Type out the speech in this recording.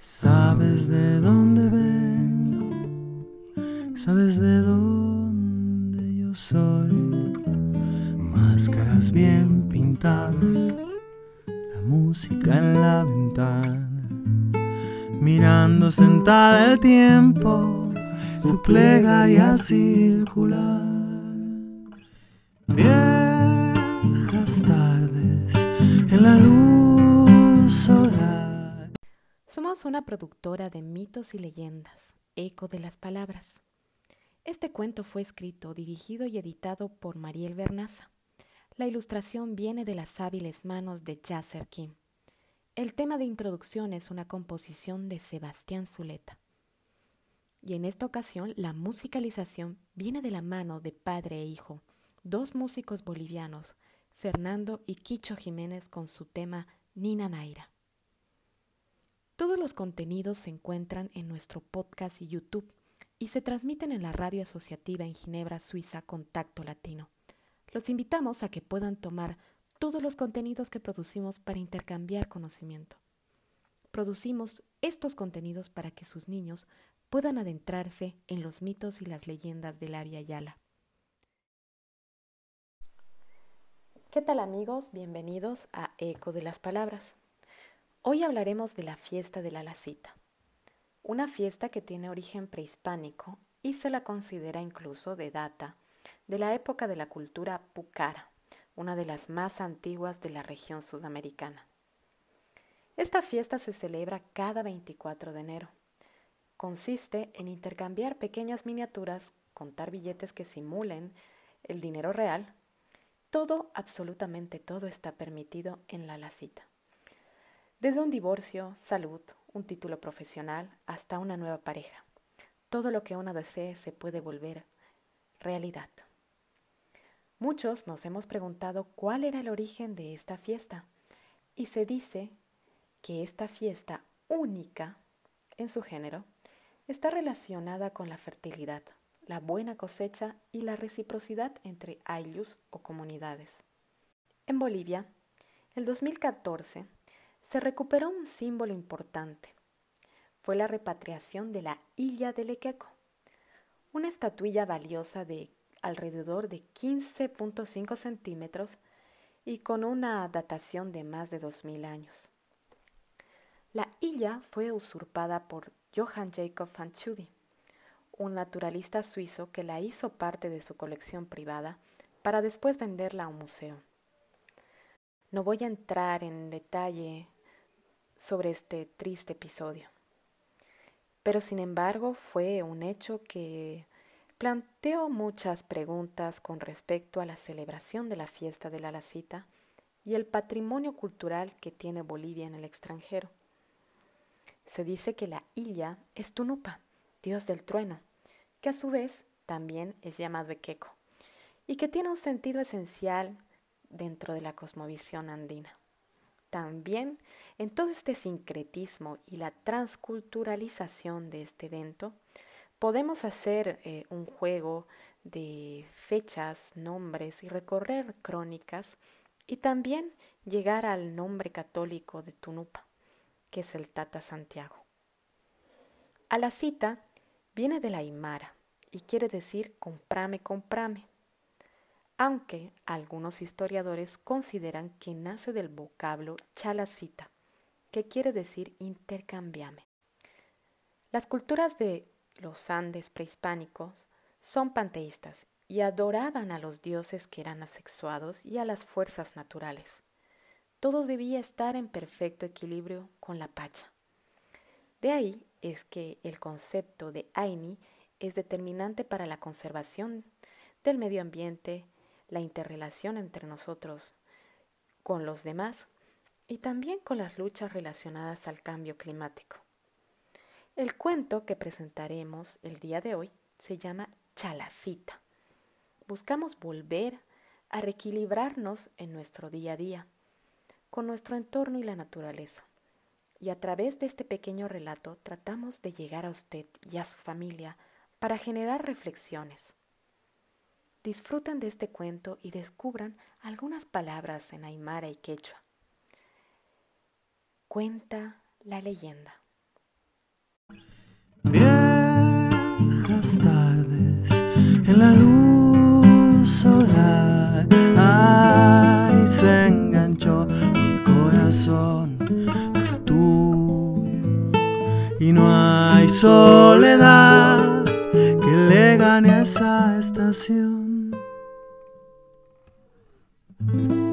Sabes de dónde vengo, sabes de dónde yo soy. Máscaras bien pintadas, la música en la ventana, mirando sentada el tiempo, su plegaria circular. Viejas tardes en la luz. Somos una productora de mitos y leyendas, eco de las palabras. Este cuento fue escrito, dirigido y editado por Mariel Bernaza. La ilustración viene de las hábiles manos de Jasser Kim. El tema de introducción es una composición de Sebastián Zuleta. Y en esta ocasión la musicalización viene de la mano de padre e hijo, dos músicos bolivianos, Fernando y Quicho Jiménez con su tema Nina Naira. Todos los contenidos se encuentran en nuestro podcast y YouTube y se transmiten en la radio asociativa en Ginebra, Suiza, Contacto Latino. Los invitamos a que puedan tomar todos los contenidos que producimos para intercambiar conocimiento. Producimos estos contenidos para que sus niños puedan adentrarse en los mitos y las leyendas del Avia Yala. ¿Qué tal amigos? Bienvenidos a Eco de las Palabras. Hoy hablaremos de la fiesta de la Lacita, una fiesta que tiene origen prehispánico y se la considera incluso de data de la época de la cultura pucara, una de las más antiguas de la región sudamericana. Esta fiesta se celebra cada 24 de enero. Consiste en intercambiar pequeñas miniaturas, contar billetes que simulen el dinero real. Todo, absolutamente todo está permitido en la lacita. Desde un divorcio, salud, un título profesional, hasta una nueva pareja. Todo lo que uno desee se puede volver realidad. Muchos nos hemos preguntado cuál era el origen de esta fiesta y se dice que esta fiesta única en su género está relacionada con la fertilidad, la buena cosecha y la reciprocidad entre ayllus o comunidades. En Bolivia, el 2014 se recuperó un símbolo importante. Fue la repatriación de la Illa de Lequeco, una estatuilla valiosa de alrededor de 15.5 centímetros y con una datación de más de 2.000 años. La Illa fue usurpada por Johann Jacob van Tschudi, un naturalista suizo que la hizo parte de su colección privada para después venderla a un museo. No voy a entrar en detalle sobre este triste episodio, pero sin embargo fue un hecho que planteó muchas preguntas con respecto a la celebración de la fiesta de la Lacita y el patrimonio cultural que tiene Bolivia en el extranjero. Se dice que la Illa es Tunupa, dios del trueno, que a su vez también es llamado Equeco, y que tiene un sentido esencial dentro de la cosmovisión andina. También en todo este sincretismo y la transculturalización de este evento, Podemos hacer eh, un juego de fechas, nombres y recorrer crónicas y también llegar al nombre católico de Tunupa, que es el Tata Santiago. A la cita viene de la Aymara y quiere decir comprame, comprame, aunque algunos historiadores consideran que nace del vocablo chalacita, que quiere decir intercambiame. Las culturas de los Andes prehispánicos, son panteístas y adoraban a los dioses que eran asexuados y a las fuerzas naturales. Todo debía estar en perfecto equilibrio con la pacha. De ahí es que el concepto de Aini es determinante para la conservación del medio ambiente, la interrelación entre nosotros con los demás y también con las luchas relacionadas al cambio climático. El cuento que presentaremos el día de hoy se llama Chalacita. Buscamos volver a reequilibrarnos en nuestro día a día, con nuestro entorno y la naturaleza. Y a través de este pequeño relato tratamos de llegar a usted y a su familia para generar reflexiones disfruten de este cuento y descubran algunas palabras en aymara y quechua. Cuenta la leyenda. Viejas tardes en la luz solar, ay, se enganchó mi corazón al tuyo y no hay soledad que le gane a esa estación. thank you